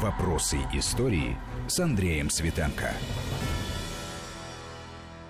Вопросы истории с Андреем Светенко.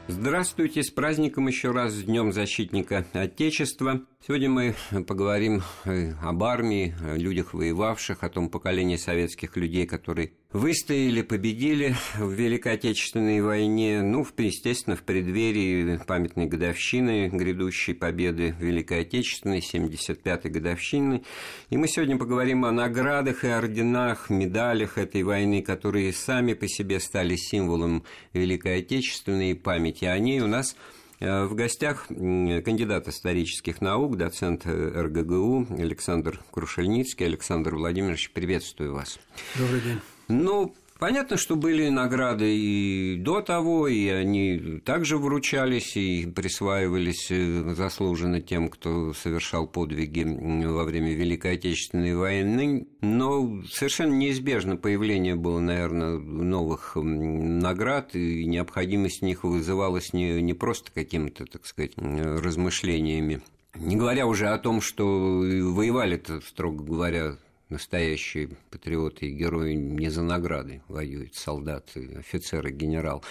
Здравствуйте, с праздником еще раз, с Днем Защитника Отечества. Сегодня мы поговорим э, об армии, о людях воевавших, о том поколении советских людей, которые выстояли, победили в Великой Отечественной войне, ну, естественно, в преддверии памятной годовщины грядущей победы Великой Отечественной, 75-й годовщины. И мы сегодня поговорим о наградах и орденах, медалях этой войны, которые сами по себе стали символом Великой Отечественной и памяти о ней у нас – в гостях кандидат исторических наук, доцент РГГУ Александр Крушельницкий. Александр Владимирович, приветствую вас. Добрый день. Ну, Понятно, что были награды и до того, и они также вручались и присваивались э, заслуженно тем, кто совершал подвиги во время Великой Отечественной войны. Но совершенно неизбежно появление было, наверное, новых наград, и необходимость в них вызывалась не, не просто какими-то, так сказать, размышлениями. Не говоря уже о том, что воевали-то, строго говоря, настоящие патриоты и герои не за награды воюют, солдаты, офицеры, генерал.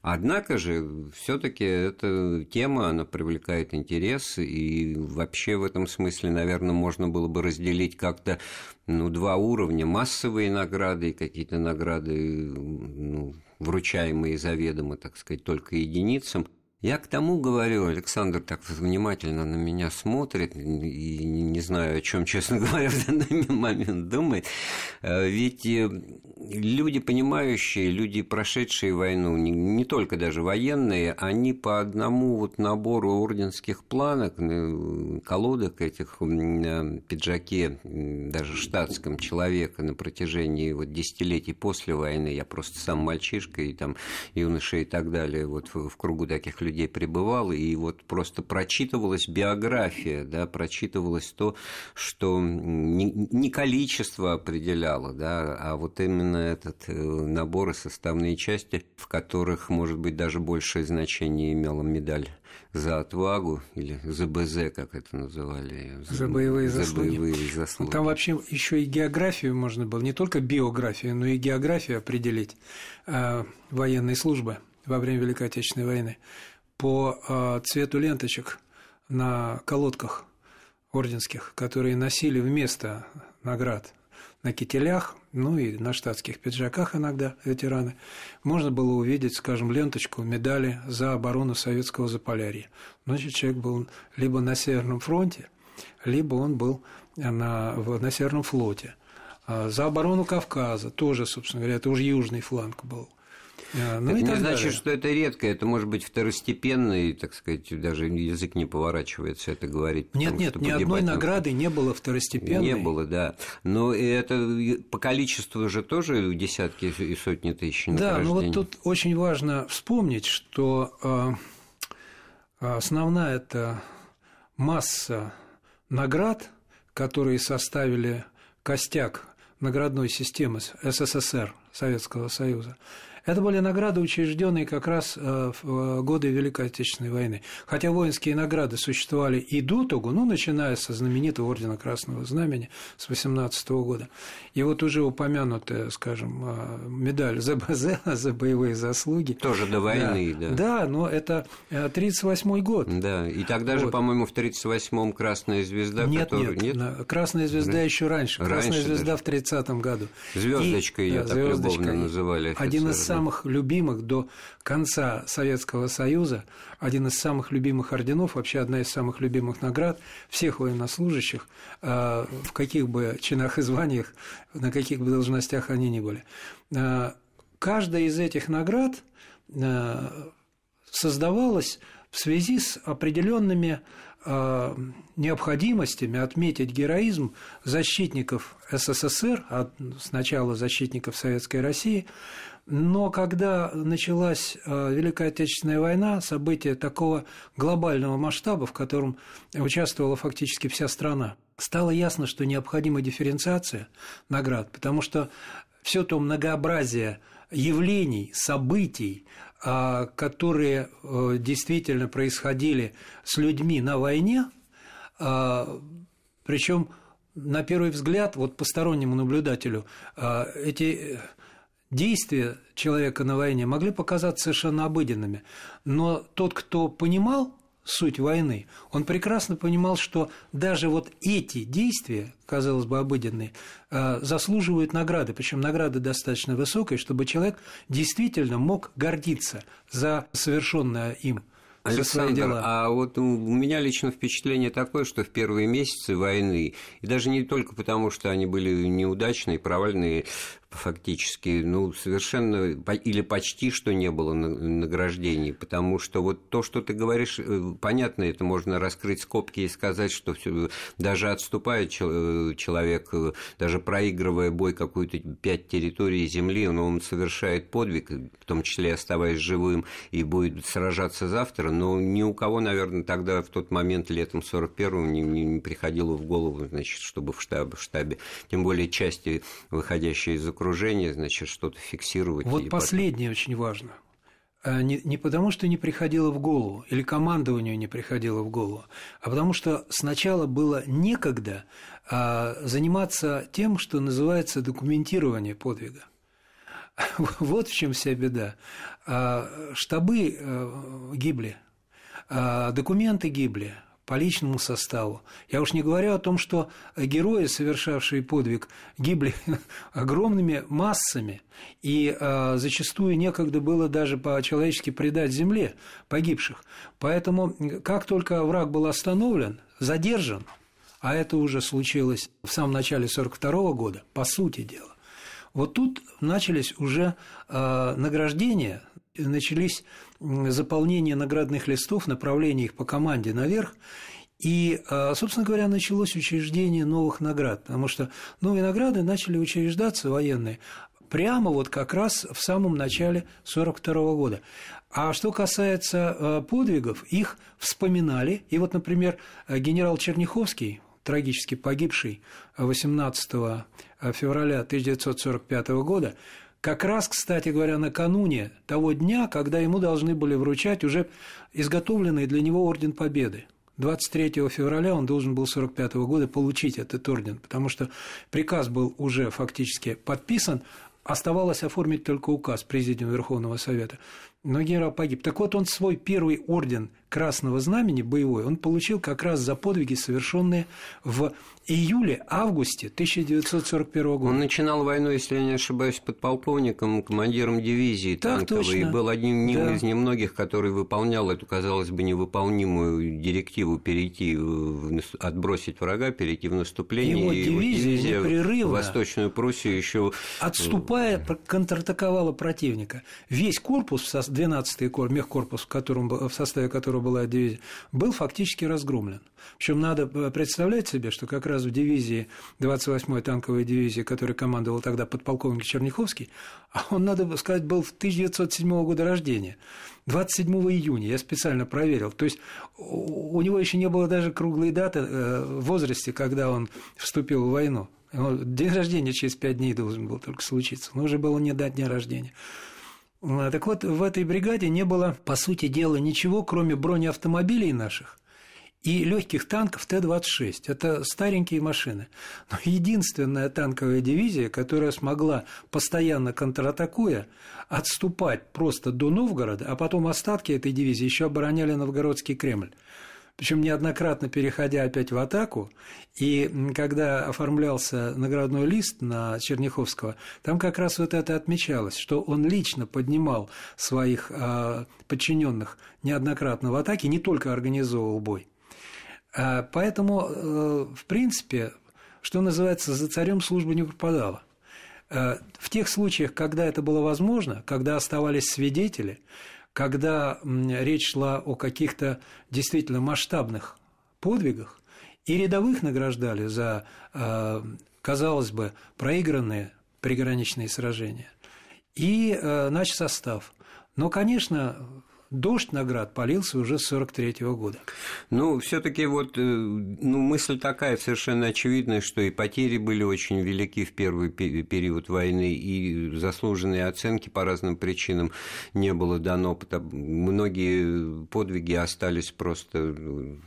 Однако же, все-таки эта тема, она привлекает интерес, и вообще в этом смысле, наверное, можно было бы разделить как-то ну, два уровня. Массовые награды и какие-то награды, ну, вручаемые заведомо, так сказать, только единицам – я к тому говорю, Александр так внимательно на меня смотрит, и не знаю, о чем, честно говоря, в данный момент думает. Э, ведь э, люди, понимающие, люди, прошедшие войну, не, только даже военные, они по одному вот набору орденских планок, э, колодок этих пиджаке, даже штатском человека на протяжении вот десятилетий после войны, я просто сам мальчишка и там юноша и так далее, вот в, в кругу таких людей людей пребывал, и вот просто прочитывалась биография, да, прочитывалось то, что не, количество определяло, да, а вот именно этот э, набор и составные части, в которых, может быть, даже большее значение имела медаль за отвагу или за БЗ, как это называли. За, за боевые за заслуги. Боевые заслуги. Там вообще еще и географию можно было, не только биографию, но и географию определить э, военной службы во время Великой Отечественной войны по а, цвету ленточек на колодках орденских, которые носили вместо наград на кителях, ну и на штатских пиджаках иногда ветераны, можно было увидеть, скажем, ленточку медали за оборону советского Заполярья. Значит, человек был либо на Северном фронте, либо он был на, на Северном флоте. А за оборону Кавказа тоже, собственно говоря, это уже южный фланг был – а, ну, это не значит, далее. что это редко, это может быть второстепенный, так сказать, даже язык не поворачивается это говорить. Нет, нет, ни одной награды не было второстепенной. Не было, да. Но это по количеству же тоже десятки и сотни тысяч Да, но вот тут очень важно вспомнить, что а, основная это масса наград, которые составили костяк наградной системы СССР, Советского Союза, это были награды, учрежденные как раз э, в э, годы Великой Отечественной войны. Хотя воинские награды существовали и до того, ну, начиная со знаменитого Ордена Красного Знамени с 18 года. И вот уже упомянутая, скажем, э, медаль ЗБЗ за боевые заслуги. Тоже до войны, да. Да, да но это 1938 год. Да, и тогда вот. же, по-моему, в 1938-м Красная Звезда, нет, которую... нет, нет, Красная Звезда да. еще раньше. Красная раньше Звезда даже. в 30-м году. Звездочкой ее так любовно называли. Офицеры. Один из самых любимых до конца Советского Союза, один из самых любимых орденов, вообще одна из самых любимых наград всех военнослужащих, э, в каких бы чинах и званиях, на каких бы должностях они ни были. Э, каждая из этих наград э, создавалась в связи с определенными необходимостями отметить героизм защитников СССР, а сначала защитников Советской России, но когда началась э, Великая Отечественная война, событие такого глобального масштаба, в котором участвовала фактически вся страна, стало ясно, что необходима дифференциация наград, потому что все то многообразие явлений, событий, э, которые э, действительно происходили с людьми на войне, причем на первый взгляд, вот постороннему наблюдателю, эти действия человека на войне могли показаться совершенно обыденными. Но тот, кто понимал суть войны, он прекрасно понимал, что даже вот эти действия, казалось бы, обыденные, а, заслуживают награды, причем награды достаточно высокой, чтобы человек действительно мог гордиться за совершенное им Александр, а вот у меня лично впечатление такое, что в первые месяцы войны, и даже не только потому, что они были неудачные, провальные, фактически, ну, совершенно или почти что не было награждений, потому что вот то, что ты говоришь, э, понятно, это можно раскрыть скобки и сказать, что все, даже отступает э, человек, э, даже проигрывая бой какую-то пять территорий земли, но он совершает подвиг, в том числе оставаясь живым, и будет сражаться завтра, но ни у кого, наверное, тогда в тот момент летом 41-го не, не, приходило в голову, значит, чтобы в штабе, в штабе, тем более части, выходящие из окружения, значит, что-то фиксировать. Вот последнее потом... очень важно. А не, не потому, что не приходило в голову, или командованию не приходило в голову, а потому что сначала было некогда а, заниматься тем, что называется документирование подвига. Вот в чем вся беда. А, штабы э, гибли, а, документы гибли, по личному составу. Я уж не говорю о том, что герои, совершавшие подвиг, гибли огромными массами, и э, зачастую некогда было даже по-человечески предать земле погибших. Поэтому, как только враг был остановлен, задержан, а это уже случилось в самом начале 1942 года, по сути дела, вот тут начались уже э, награждения начались заполнение наградных листов, направление их по команде наверх, и, а, собственно говоря, началось учреждение новых наград, потому что новые награды начали учреждаться военные прямо вот как раз в самом начале 1942 года. А что касается а, подвигов, их вспоминали. И вот, например, генерал Черняховский, трагически погибший 18 февраля 1945 года, как раз, кстати говоря, накануне того дня, когда ему должны были вручать уже изготовленный для него Орден Победы. 23 февраля он должен был 1945 года получить этот орден, потому что приказ был уже фактически подписан, оставалось оформить только указ Президиума Верховного Совета. Но генерал погиб. Так вот, он свой первый орден Красного Знамени боевой он получил как раз за подвиги, совершенные в июле-августе 1941 года. Он начинал войну, если я не ошибаюсь, подполковником, командиром дивизии так танковой, точно. и был одним да. из немногих, который выполнял эту, казалось бы, невыполнимую директиву перейти, отбросить врага, перейти в наступление. Его и дивизия, дивизия непрерывно, в Восточную Пруссию еще отступая, контратаковала противника. Весь корпус, 12-й корпус, мехкорпус, в, котором, в составе которого была дивизия, был фактически разгромлен. Причем надо э, представлять себе, что как раз в дивизии, 28-й танковой дивизии, которой командовал тогда подполковник Черняховский, а он, надо сказать, был в 1907 года рождения. 27 июня, я специально проверил. То есть у него еще не было даже круглой даты э, в возрасте, когда он вступил в войну. День рождения через пять дней должен был только случиться, но уже было не до дня рождения. А, так вот, в этой бригаде не было, по сути дела, ничего, кроме бронеавтомобилей наших и легких танков Т-26. Это старенькие машины. Но единственная танковая дивизия, которая смогла, постоянно контратакуя, отступать просто до Новгорода, а потом остатки этой дивизии еще обороняли Новгородский Кремль причем неоднократно переходя опять в атаку. И когда оформлялся наградной лист на Черняховского, там как раз вот это отмечалось, что он лично поднимал своих а, подчиненных неоднократно в атаке, не только организовывал бой. А, поэтому, э, в принципе, что называется, за царем служба не пропадала. Э, в тех случаях, когда это было возможно, когда оставались свидетели, когда речь шла о каких-то действительно масштабных подвигах, и рядовых награждали за, э, казалось бы, проигранные приграничные сражения, и нач состав. Но, конечно, дождь наград полился уже с 43 -го года. Ну, все таки вот э, ну, мысль такая совершенно очевидная, что и потери были очень велики в первый период войны, и заслуженные оценки по разным причинам не было дано. Многие подвиги остались просто ну,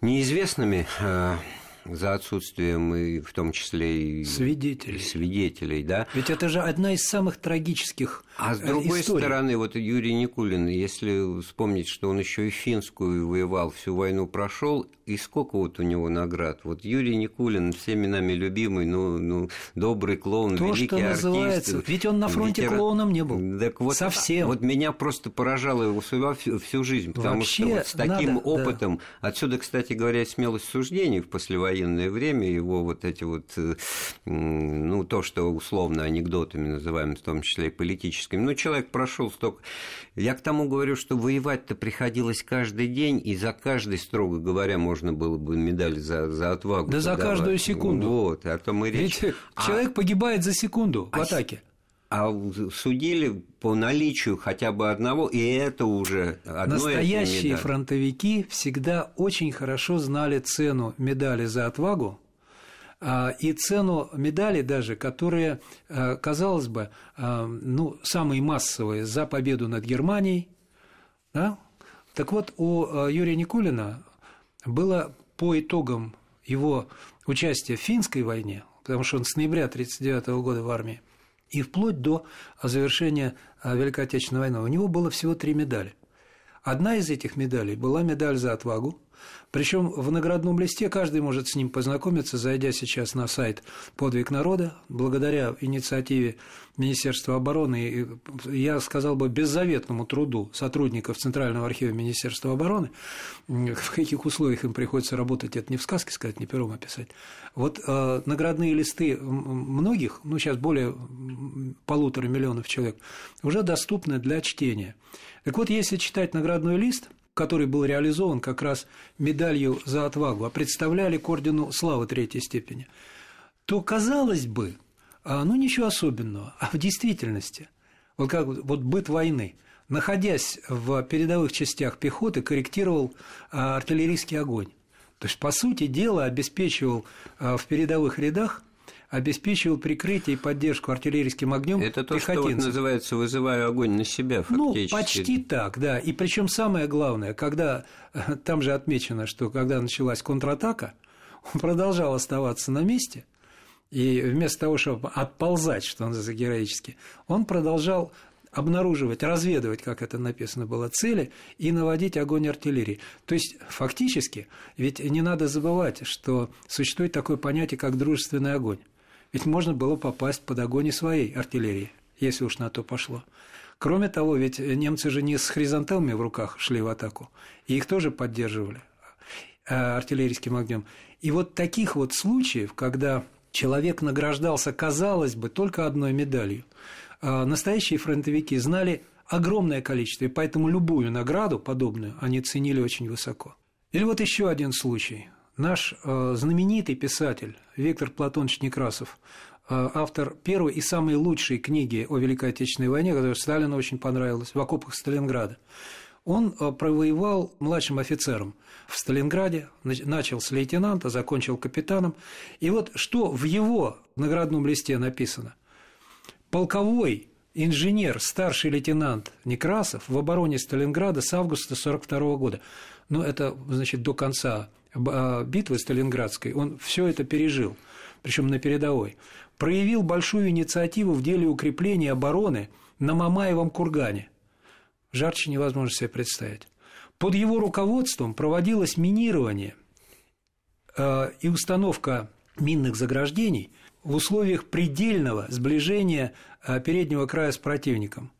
неизвестными. А, за отсутствием и в том числе и свидетелей. свидетелей, да. Ведь это же одна из самых трагических А с другой историй. стороны, вот Юрий Никулин, если вспомнить, что он еще и финскую воевал, всю войну прошел, и сколько вот у него наград. Вот Юрий Никулин, всеми нами любимый, ну, ну добрый клоун, То, великий что артист. называется. Ведь он на фронте ветеран. клоуном не был. Так вот, Совсем. Вот меня просто поражала его судьба всю, всю жизнь, потому Вообще что вот с таким надо, опытом, отсюда, кстати говоря, смелость суждений в послевоенное время, его вот эти вот, э, ну, то, что условно анекдотами называем, в том числе и политическими. Ну, человек прошел столько... Я к тому говорю, что воевать-то приходилось каждый день, и за каждый, строго говоря, можно было бы медаль за, за отвагу Да за подавать. каждую секунду. Вот, а то мы речь... Ведь А- человек погибает за секунду в А атаке. а судили по наличию хотя бы одного, и это уже одно Настоящие фронтовики всегда очень хорошо знали цену медали за отвагу и цену медали даже, которые, а, казалось бы, а, ну, самые массовые за победу над Германией. Да? Так вот, у а, Юрия Никулина было по итогам его участия в финской войне, потому что он с ноября 1939 года в армии, и вплоть до завершения а, Великой Отечественной войны, у него было всего три медали. Одна из этих медалей была медаль за отвагу, причем в наградном листе каждый может с ним познакомиться, зайдя сейчас на сайт «Подвиг народа». Благодаря инициативе Министерства обороны, я сказал бы, беззаветному труду сотрудников Центрального архива Министерства обороны, в каких условиях им приходится работать, это не в сказке сказать, не пером описать. Вот э, наградные листы многих, ну сейчас более полутора миллионов человек, уже доступны для чтения. Так вот, если читать наградной лист – который был реализован как раз медалью за отвагу, а представляли к ордену славы третьей степени, то, казалось бы, а, ну ничего особенного, а в действительности, вот как вот быт войны, находясь в передовых частях пехоты, корректировал а, артиллерийский огонь. То есть, по сути дела, обеспечивал а, в передовых рядах обеспечивал прикрытие и поддержку артиллерийским огнем Это то, что вот называется «вызываю огонь на себя» фактически. Ну, почти так, да. И причем самое главное, когда там же отмечено, что когда началась контратака, он продолжал оставаться на месте, и вместо того, чтобы отползать, что называется героически, он продолжал обнаруживать, разведывать, как это написано было, цели и наводить огонь артиллерии. То есть, фактически, ведь не надо забывать, что существует такое понятие, как дружественный огонь. Ведь можно было попасть под огонь и своей артиллерии, если уж на то пошло. Кроме того, ведь немцы же не с хризантемами в руках шли в атаку, и их тоже поддерживали э, артиллерийским огнем. И вот таких вот случаев, когда человек награждался, казалось бы, только одной медалью, э, настоящие фронтовики знали огромное количество, и поэтому любую награду подобную они ценили очень высоко. Или вот еще один случай. Наш э, знаменитый писатель Виктор Платонович Некрасов, э, автор первой и самой лучшей книги о Великой Отечественной войне, которая Сталину очень понравилась, «В окопах Сталинграда», он э, провоевал младшим офицером в Сталинграде, нач- начал с лейтенанта, закончил капитаном. И вот что в его наградном листе написано. Полковой инженер, старший лейтенант Некрасов в обороне Сталинграда с августа 1942 года. Ну, это, значит, до конца битвы Сталинградской. Он все это пережил, причем на передовой. Проявил большую инициативу в деле укрепления обороны на Мамаевом кургане. Жарче невозможно себе представить. Под его руководством проводилось минирование э, и установка минных заграждений в условиях предельного сближения э, переднего края с противником.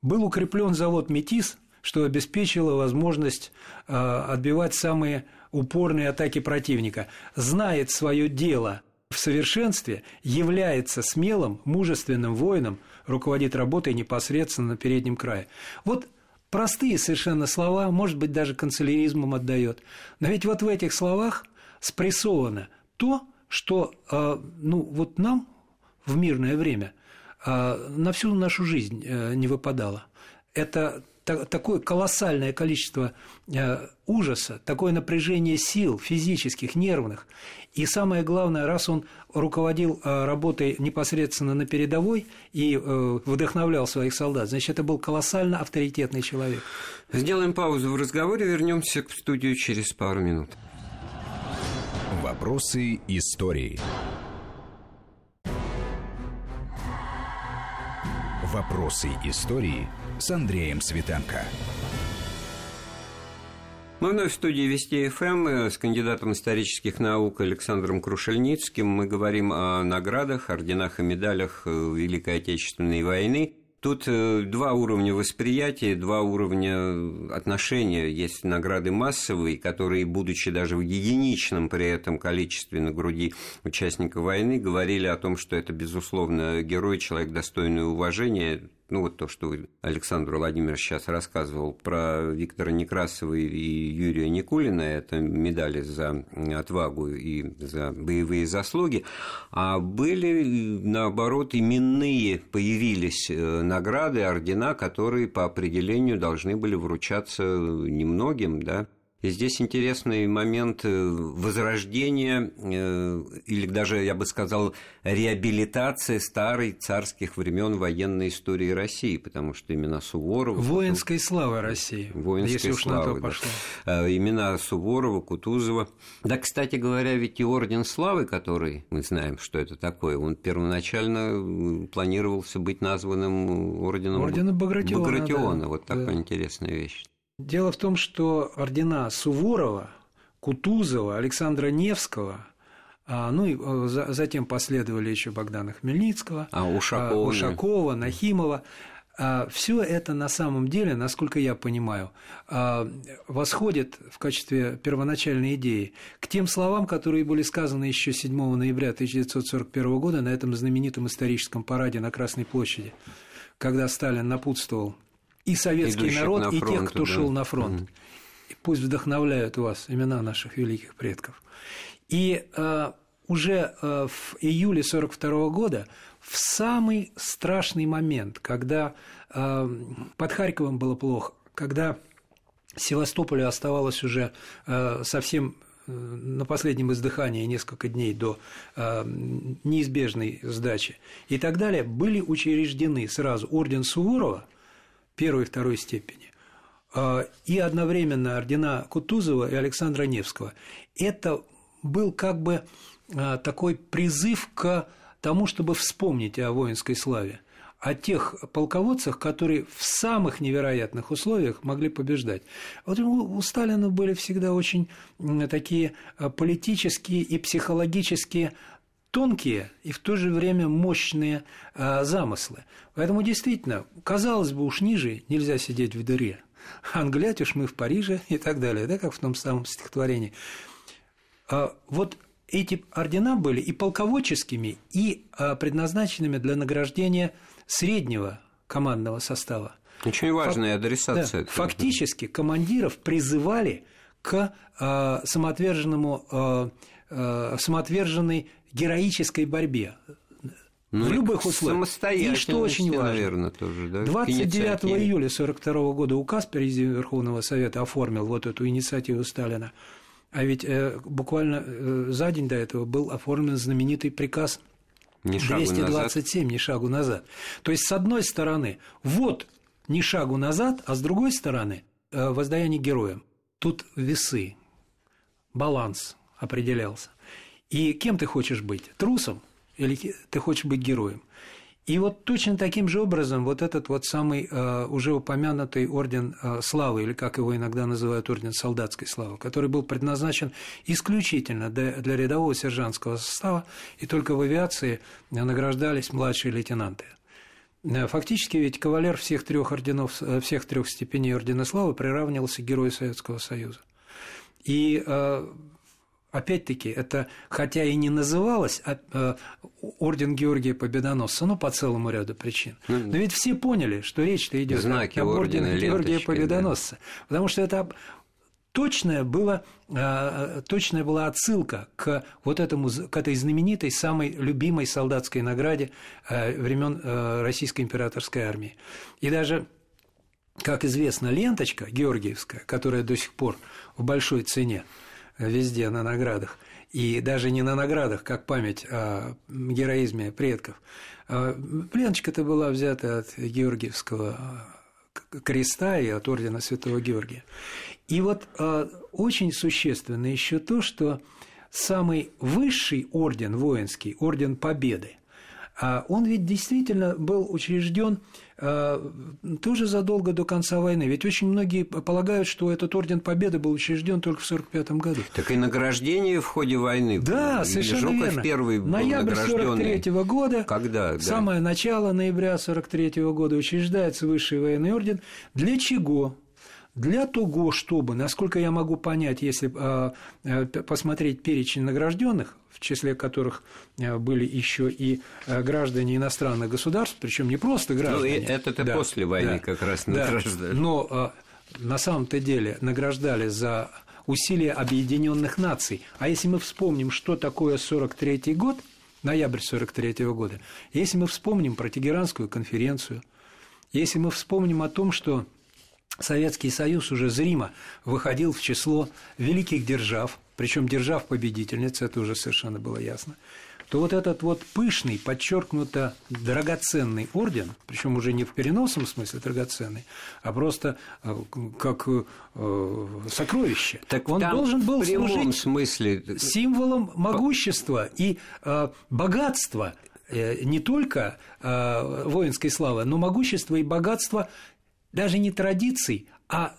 Был укреплен завод «Метис», что обеспечило возможность отбивать самые упорные атаки противника. Знает свое дело в совершенстве, является смелым, мужественным воином, руководит работой непосредственно на переднем крае. Вот простые совершенно слова, может быть, даже канцеляризмом отдает. Но ведь вот в этих словах спрессовано то, что э, ну, вот нам в мирное время э, на всю нашу жизнь э, не выпадало. Это такое колоссальное количество э, ужаса, такое напряжение сил физических, нервных. И самое главное, раз он руководил э, работой непосредственно на передовой и э, вдохновлял своих солдат, значит, это был колоссально авторитетный человек. Сделаем паузу в разговоре, вернемся в студию через пару минут. Вопросы истории. Вопросы истории с Андреем Светенко. Мы вновь в студии Вести ФМ э, с кандидатом исторических наук Александром Крушельницким. Мы говорим о наградах, орденах и медалях э, Великой Отечественной войны. Тут э, два уровня восприятия, два уровня отношения. Есть награды массовые, которые, будучи даже в единичном при этом количестве на груди участников войны, говорили о том, что это, безусловно, герой, человек достойный уважения, ну вот то, что Александр Владимирович сейчас рассказывал про Виктора Некрасова и Юрия Никулина, это медали за отвагу и за боевые заслуги, а были, наоборот, именные появились э, награды, ордена, которые по определению должны были вручаться немногим, да, и здесь интересный момент э, возрождения, э, или даже, я бы сказал, реабилитации старой царских времен военной истории России, потому что имена Суворова... Воинской потом... славы России, Воинской если уж славы, на то пошло. Да. Э, имена Суворова, Кутузова. Да, кстати говоря, ведь и Орден Славы, который, мы знаем, что это такое, он первоначально планировался быть названным орденом Ордена Багратиона. Багратиона. Да. Вот такая да. интересная вещь. Дело в том, что ордена Суворова, Кутузова, Александра Невского а, ну и э, затем последовали еще Богдана Хмельницкого, а, Ушакова, Ушакова Нахимова. А, Все это на самом деле, насколько я понимаю, восходит в качестве первоначальной идеи к тем словам, которые были сказаны еще 7 ноября 1941 года на этом знаменитом историческом параде на Красной площади, когда Сталин напутствовал и советский Идущих народ, и фронт, тех, кто да. шел на фронт. Угу. И пусть вдохновляют вас имена наших великих предков. И э, уже э, в июле 1942 года, в самый страшный момент, когда э, под Харьковом было плохо, когда Севастополю оставалось уже э, совсем э, на последнем издыхании несколько дней до э, неизбежной сдачи и так далее, были учреждены сразу орден Суворова – первой и второй степени, а, и одновременно ордена Кутузова и Александра Невского. Это был как бы а, такой призыв к тому, чтобы вспомнить о воинской славе, о тех полководцах, которые в самых невероятных условиях могли побеждать. Вот у Сталина были всегда очень такие а, политические и психологические тонкие и в то же время мощные а, замыслы. Поэтому действительно, казалось бы, уж ниже нельзя сидеть в дыре. Англять уж мы в Париже и так далее, да, как в том самом стихотворении. А, вот эти ордена были и полководческими, и а, предназначенными для награждения среднего командного состава. Очень важная Фак... адресация. Да, фактически командиров призывали к э, самоотверженному, э, э, самоотверженной героической борьбе ну, в любых условиях. И что очень важно, наверное, тоже, да? 29 июля 1942 года указ Президиума Верховного Совета оформил вот эту инициативу Сталина. А ведь э, буквально э, за день до этого был оформлен знаменитый приказ ни 227 «Ни шагу назад». То есть, с одной стороны, вот «Ни шагу назад», а с другой стороны, э, воздаяние героям. Тут весы, баланс определялся. И кем ты хочешь быть? Трусом или ты хочешь быть героем? И вот точно таким же образом вот этот вот самый э, уже упомянутый орден э, славы, или как его иногда называют орден солдатской славы, который был предназначен исключительно для, для рядового сержантского состава, и только в авиации награждались младшие лейтенанты. Э, фактически ведь кавалер всех трех орденов, э, всех трех степеней ордена славы приравнивался к герою Советского Союза. И э, опять-таки, это хотя и не называлось а, а, орден Георгия Победоносца, ну, по целому ряду причин. Ну, но ведь все поняли, что речь-то идет об ордене Георгия Победоносца. Да. Потому что это точная была, а, точная была отсылка к вот этому, к этой знаменитой, самой любимой солдатской награде времен Российской императорской армии. И даже как известно, ленточка георгиевская, которая до сих пор в большой цене, везде на наградах. И даже не на наградах, как память о героизме предков. Пленочка-то была взята от Георгиевского креста и от ордена Святого Георгия. И вот очень существенно еще то, что самый высший орден воинский, орден Победы, а он ведь действительно был учрежден а, тоже задолго до конца войны. Ведь очень многие полагают, что этот орден Победы был учрежден только в 1945 году. Так и награждение в ходе войны. Да, совершенно Жуков верно. первый был Ноябрь 43 года. Когда? Да. Самое начало ноября 43 года учреждается высший военный орден. Для чего? Для того, чтобы, насколько я могу понять, если э, посмотреть перечень награжденных, в числе которых э, были еще и граждане иностранных государств, причем не просто граждане. Ну, это-то да, после войны да, как раз награждали. Да, но на самом-то деле награждали за усилия Объединенных Наций. А если мы вспомним, что такое 43 год, ноябрь 43 -го года, если мы вспомним про Тегеранскую конференцию, если мы вспомним о том, что Советский Союз уже зримо выходил в число великих держав, причем держав победительниц, это уже совершенно было ясно, то вот этот вот пышный, подчеркнуто драгоценный орден, причем уже не в переносном смысле драгоценный, а просто э, как э, сокровище, так он должен был в служить смысле... символом могущества и э, богатства не только воинской славы, но могущества и богатства даже не традиций, а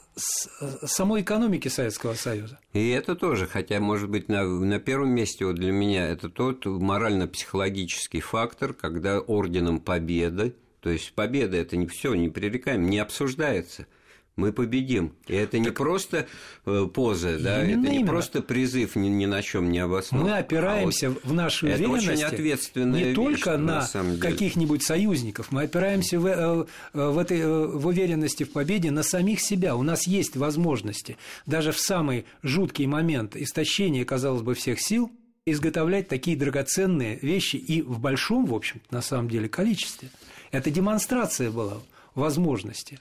самой экономики Советского Союза. И это тоже, хотя, может быть, на, на первом месте вот для меня это тот морально-психологический фактор, когда орденом победы, то есть победа это не все, не пререкаем, не обсуждается – мы победим. И это не так... просто э, поза, да, это не именно. просто призыв ни, ни на чем не обоснован. Мы опираемся а вот в нашей это очень ответственная не вещь, только на, на каких-нибудь союзников, мы опираемся в, э, в, этой, э, в уверенности в победе на самих себя. У нас есть возможности даже в самый жуткий момент истощения, казалось бы, всех сил изготовлять такие драгоценные вещи и в большом, в общем на самом деле, количестве. Это демонстрация была возможности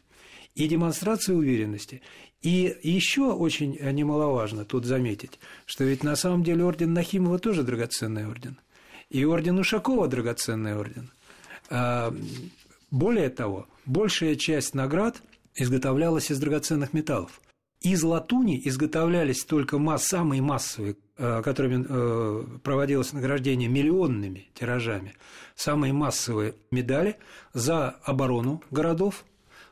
и демонстрация уверенности. И еще очень немаловажно тут заметить, что ведь на самом деле орден Нахимова тоже драгоценный орден. И орден Ушакова драгоценный орден. А, более того, большая часть наград изготовлялась из драгоценных металлов. Из латуни изготовлялись только масс, самые массовые, а, которыми э, проводилось награждение миллионными тиражами, самые массовые медали за оборону городов,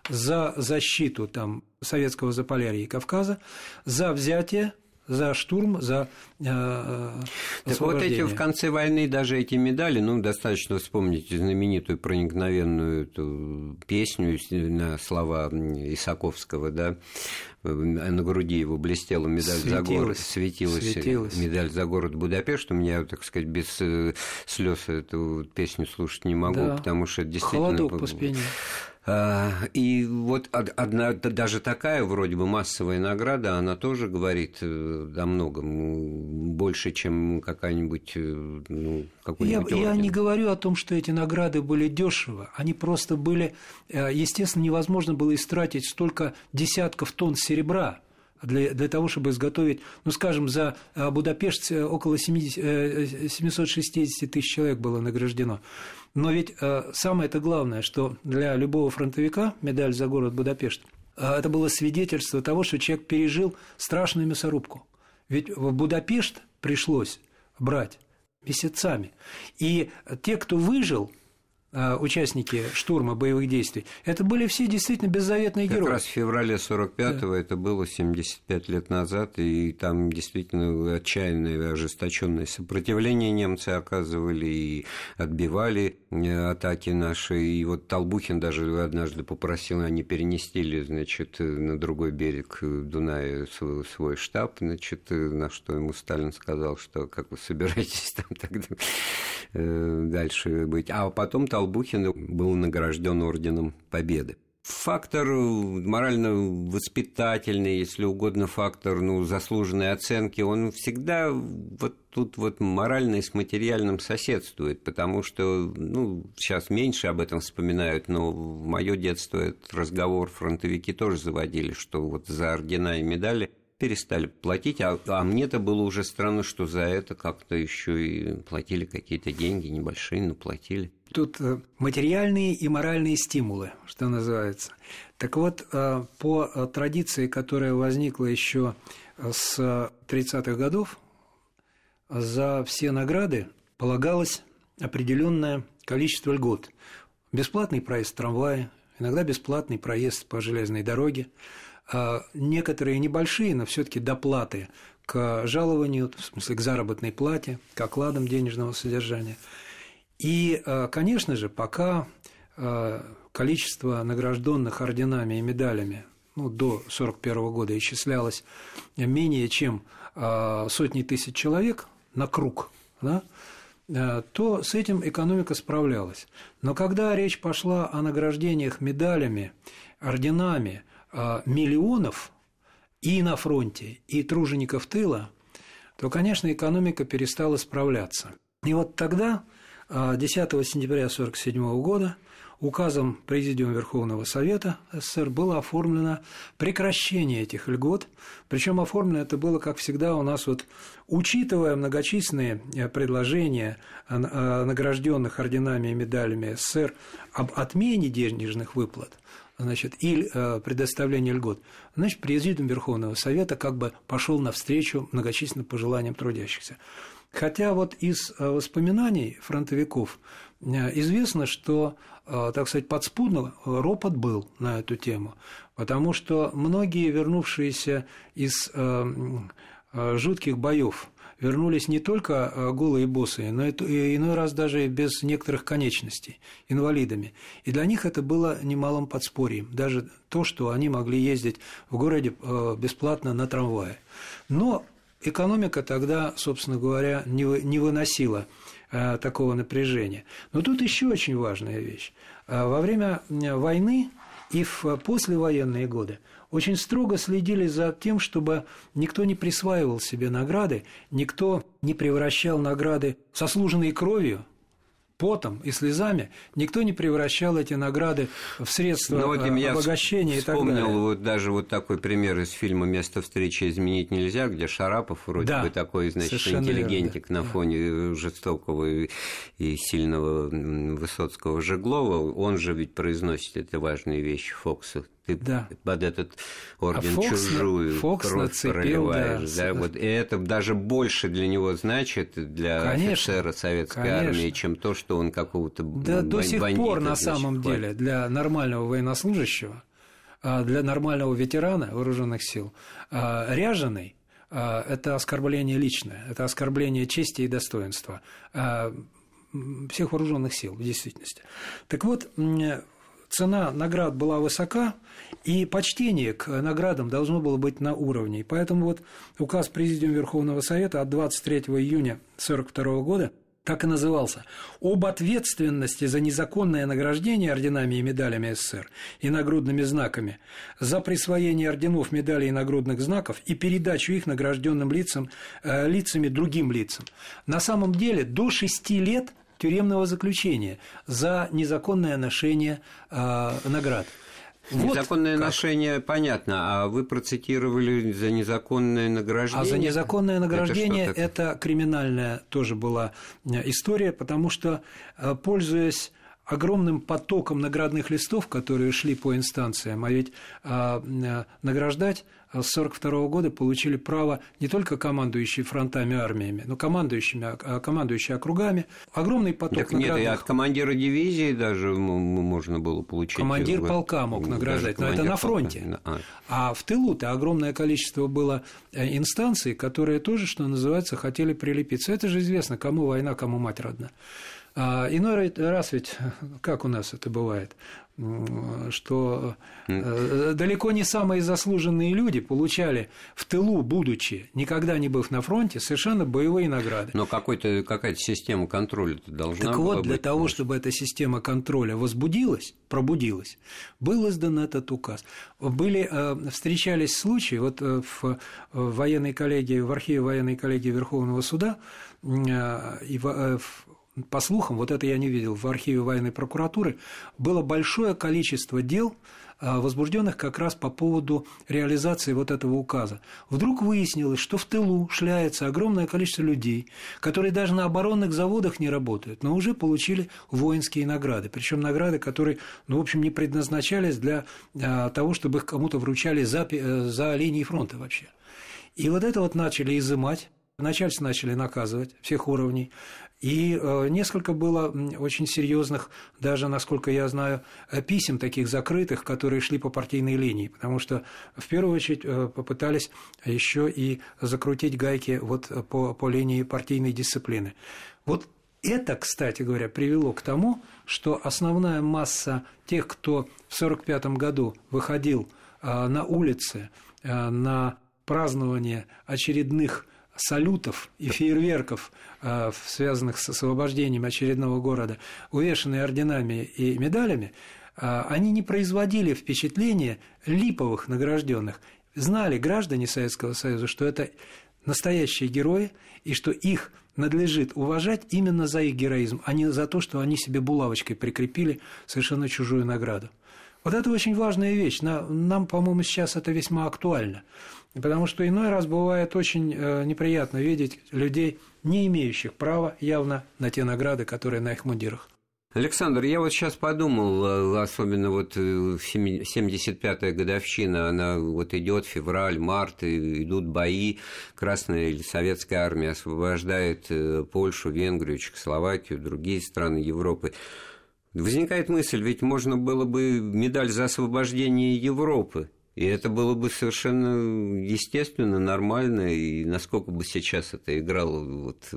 за защиту там, советского Заполярья и Кавказа, за взятие за штурм, за э, Так вот эти в конце войны даже эти медали, ну, достаточно вспомнить знаменитую проникновенную эту песню на слова Исаковского, да, на груди его блестела медаль светилась, за город, светилась, светилась медаль за город Будапешт. У меня, так сказать, без э, слез эту песню слушать не могу, да. потому что действительно... Холодок по спине. А, и вот одна, даже такая вроде бы массовая награда, она тоже говорит э, о многом, больше, чем какая-нибудь, э, ну, я, я не говорю о том, что эти награды были дешево, они просто были, э, естественно, невозможно было истратить столько десятков тонн серебра, для, для того, чтобы изготовить, ну, скажем, за Будапешт около 70, 760 тысяч человек было награждено. Но ведь э, самое это главное, что для любого фронтовика медаль за город Будапешт э, это было свидетельство того, что человек пережил страшную мясорубку. Ведь в Будапешт пришлось брать месяцами. И те, кто выжил, Э, участники штурма боевых действий, это были все действительно беззаветные как герои. Как раз в феврале 45-го, да. это было 75 лет назад, и там действительно отчаянное, ожесточенное сопротивление немцы оказывали и отбивали э, атаки наши. И вот Толбухин даже однажды попросил, они перенести ли, значит, на другой берег Дуная свой, свой штаб, значит, на что ему Сталин сказал, что как вы собираетесь там тогда э, дальше быть. А потом Толбухин был награжден орденом Победы. Фактор морально-воспитательный, если угодно, фактор ну, заслуженной оценки, он всегда вот тут вот морально и с материальным соседствует, потому что, ну, сейчас меньше об этом вспоминают, но в мое детство этот разговор фронтовики тоже заводили, что вот за ордена и медали перестали платить, а, а мне-то было уже странно, что за это как-то еще и платили какие-то деньги небольшие, но платили. Тут э, материальные и моральные стимулы, что называется. Так вот, э, по э, традиции, которая возникла еще с 30-х годов за все награды полагалось определенное количество льгот. Бесплатный проезд трамвае, иногда бесплатный проезд по железной дороге, некоторые небольшие, но все-таки доплаты к жалованию, в смысле к заработной плате, к окладам денежного содержания. И, а, конечно же, пока а, количество награжденных орденами и медалями ну, до 1941 года исчислялось менее чем сотни тысяч человек на круг, да, Э, то с этим экономика справлялась. Но когда речь пошла о награждениях медалями, орденами э, миллионов и на фронте, и тружеников тыла, то, конечно, экономика перестала справляться. И вот тогда, 10 э, сентября 1947 года, указом Президиума Верховного Совета СССР было оформлено прекращение этих льгот, причем оформлено это было, как всегда, у нас вот, учитывая многочисленные э, предложения э, награжденных орденами и медалями СССР об отмене денежных выплат, значит, или э, предоставления льгот, значит, Президиум Верховного Совета как бы пошел навстречу многочисленным пожеланиям трудящихся. Хотя вот из воспоминаний фронтовиков известно, что Э, так сказать, подспудно ропот был на эту тему, потому что многие, вернувшиеся из э, э, жутких боев, вернулись не только голые боссы, но и иной раз даже без некоторых конечностей, инвалидами. И для них это было немалым подспорьем, даже то, что они могли ездить в городе бесплатно на трамвае. Но экономика тогда, собственно говоря, не выносила Э, такого напряжения. Но тут еще очень важная вещь. Э, во время войны и в послевоенные годы очень строго следили за тем, чтобы никто не присваивал себе награды, никто не превращал награды, сослуженные кровью, потом и слезами, никто не превращал эти награды в средства ну, вот обогащения и так далее. вспомнил вот даже вот такой пример из фильма «Место встречи изменить нельзя», где Шарапов вроде да, бы такой, значит, интеллигентик верно, на фоне жестокого и сильного Высоцкого Жеглова, он же ведь произносит эти важные вещи Фокса ты да. под этот орден а Фокс, чужую Фокс кровь нацепил, проливаешь. Да, да, вот, и это даже больше для него значит, для конечно, офицера советской конечно. армии, чем то, что он какого-то Да до сих пор, на самом хватит. деле, для нормального военнослужащего, а, для нормального ветерана вооруженных сил, а, ряженый а, – это оскорбление личное, это оскорбление чести и достоинства всех вооруженных сил в действительности. Так вот, цена наград была высока, и почтение к наградам должно было быть на уровне. И поэтому вот указ Президиума Верховного Совета от 23 июня 1942 года так и назывался «Об ответственности за незаконное награждение орденами и медалями СССР и нагрудными знаками, за присвоение орденов, медалей и нагрудных знаков и передачу их награжденным лицам, э, лицами другим лицам». На самом деле до шести лет тюремного заключения за незаконное ношение э, наград. Вот незаконное как. ношение понятно, а вы процитировали за незаконное награждение. А за незаконное награждение это, это криминальная тоже была э, история, потому что, э, пользуясь огромным потоком наградных листов, которые шли по инстанциям, а ведь а, а, награждать с 1942 года получили право не только командующие фронтами армиями, но командующими, а, командующие округами. Огромный поток так наградных... Нет, и от командира дивизии даже можно было получить... Командир полка мог награждать, но это на фронте. А. а в тылу-то огромное количество было э, инстанций, которые тоже, что называется, хотели прилепиться. Это же известно, кому война, кому мать родна. А иной раз ведь, как у нас это бывает, что э, далеко не самые заслуженные люди получали в тылу, будучи, никогда не быв на фронте, совершенно боевые награды. Но какой-то, какая-то система контроля должна так была вот, быть. для того, чтобы эта система контроля возбудилась, пробудилась, был издан этот указ. Были, э, встречались случаи, вот э, в военной коллегии, в архиве военной коллегии Верховного суда и в по слухам, вот это я не видел, в архиве военной прокуратуры было большое количество дел, а, возбужденных как раз по поводу реализации вот этого указа. Вдруг выяснилось, что в тылу шляется огромное количество людей, которые даже на оборонных заводах не работают, но уже получили воинские награды. Причем награды, которые, ну, в общем, не предназначались для а, того, чтобы их кому-то вручали за, э, за линией фронта вообще. И вот это вот начали изымать Начальство начали наказывать всех уровней. И э, несколько было очень серьезных, даже, насколько я знаю, э, писем таких закрытых, которые шли по партийной линии, потому что в первую очередь э, попытались еще и закрутить гайки вот по, по линии партийной дисциплины. Вот это, кстати говоря, привело к тому, что основная масса тех, кто в 1945 году выходил на улицы на празднование очередных салютов и фейерверков, э, связанных с освобождением очередного города, увешанные орденами и медалями, э, они не производили впечатления липовых награжденных. Знали граждане Советского Союза, что это настоящие герои, и что их надлежит уважать именно за их героизм, а не за то, что они себе булавочкой прикрепили совершенно чужую награду. Вот это очень важная вещь. Нам, по-моему, сейчас это весьма актуально. Потому что иной раз бывает очень э, неприятно видеть людей, не имеющих права явно на те награды, которые на их мундирах. Александр, я вот сейчас подумал, э, особенно вот 75-я э, годовщина, она вот идет февраль, март, идут бои, Красная или Советская армия освобождает Польшу, Венгрию, Чехословакию, другие страны Европы. Возникает мысль, ведь можно было бы медаль за освобождение Европы и это было бы совершенно естественно, нормально, и насколько бы сейчас это играло вот,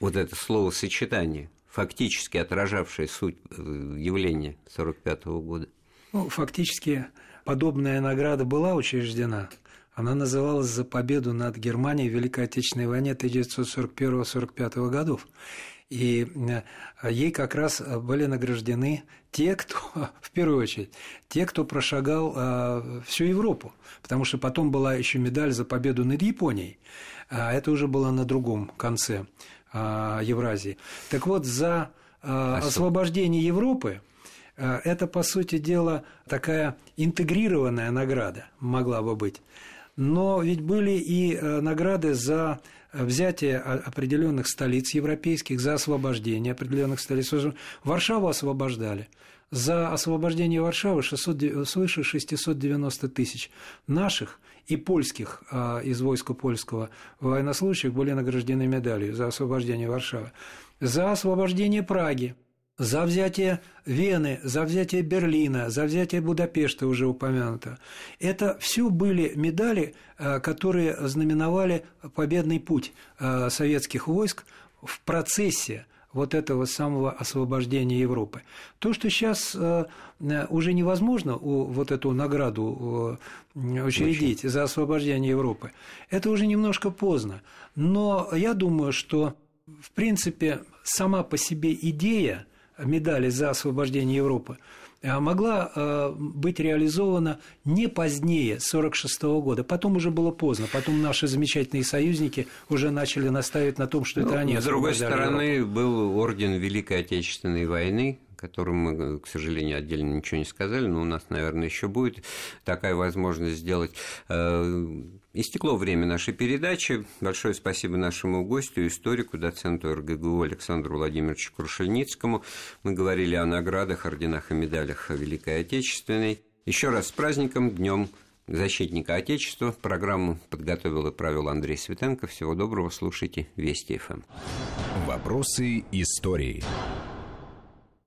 вот это словосочетание, фактически отражавшее суть э, явления 1945 года. Ну, фактически подобная награда была учреждена. Она называлась «За победу над Германией в Великой Отечественной войне 1941-1945 годов и э, ей как раз были награждены те, кто, в первую очередь, те, кто прошагал э, всю Европу, потому что потом была еще медаль за победу над Японией, а это уже было на другом конце э, Евразии. Так вот, за освобождение Европы это, по сути дела, такая интегрированная награда могла бы быть. Но ведь были и награды за взятие определенных столиц европейских, за освобождение определенных столиц. Варшаву освобождали. За освобождение Варшавы 600, свыше 690 тысяч наших и польских а, из войска польского военнослужащих были награждены медалью за освобождение Варшавы. За освобождение Праги за взятие Вены, за взятие Берлина, за взятие Будапешта уже упомянуто. Это все были медали, э, которые знаменовали победный путь э, советских войск в процессе вот этого самого освобождения Европы. То, что сейчас э, уже невозможно вот эту награду учредить за освобождение Европы, это уже немножко поздно. Но я думаю, что, в принципе, сама по себе идея медали за освобождение Европы, а могла э, быть реализована не позднее 1946 года. Потом уже было поздно. Потом наши замечательные союзники уже начали наставить на том, что это ну, они С другой стороны, Европу. был орден Великой Отечественной войны, которым мы, к сожалению, отдельно ничего не сказали, но у нас, наверное, еще будет такая возможность сделать. Истекло время нашей передачи. Большое спасибо нашему гостю, историку, доценту РГГУ Александру Владимировичу Крушельницкому. Мы говорили о наградах, орденах и медалях Великой Отечественной. Еще раз с праздником, Днем защитника Отечества. Программу подготовил и провел Андрей Светенко. Всего доброго, слушайте Вести ФМ. Вопросы истории.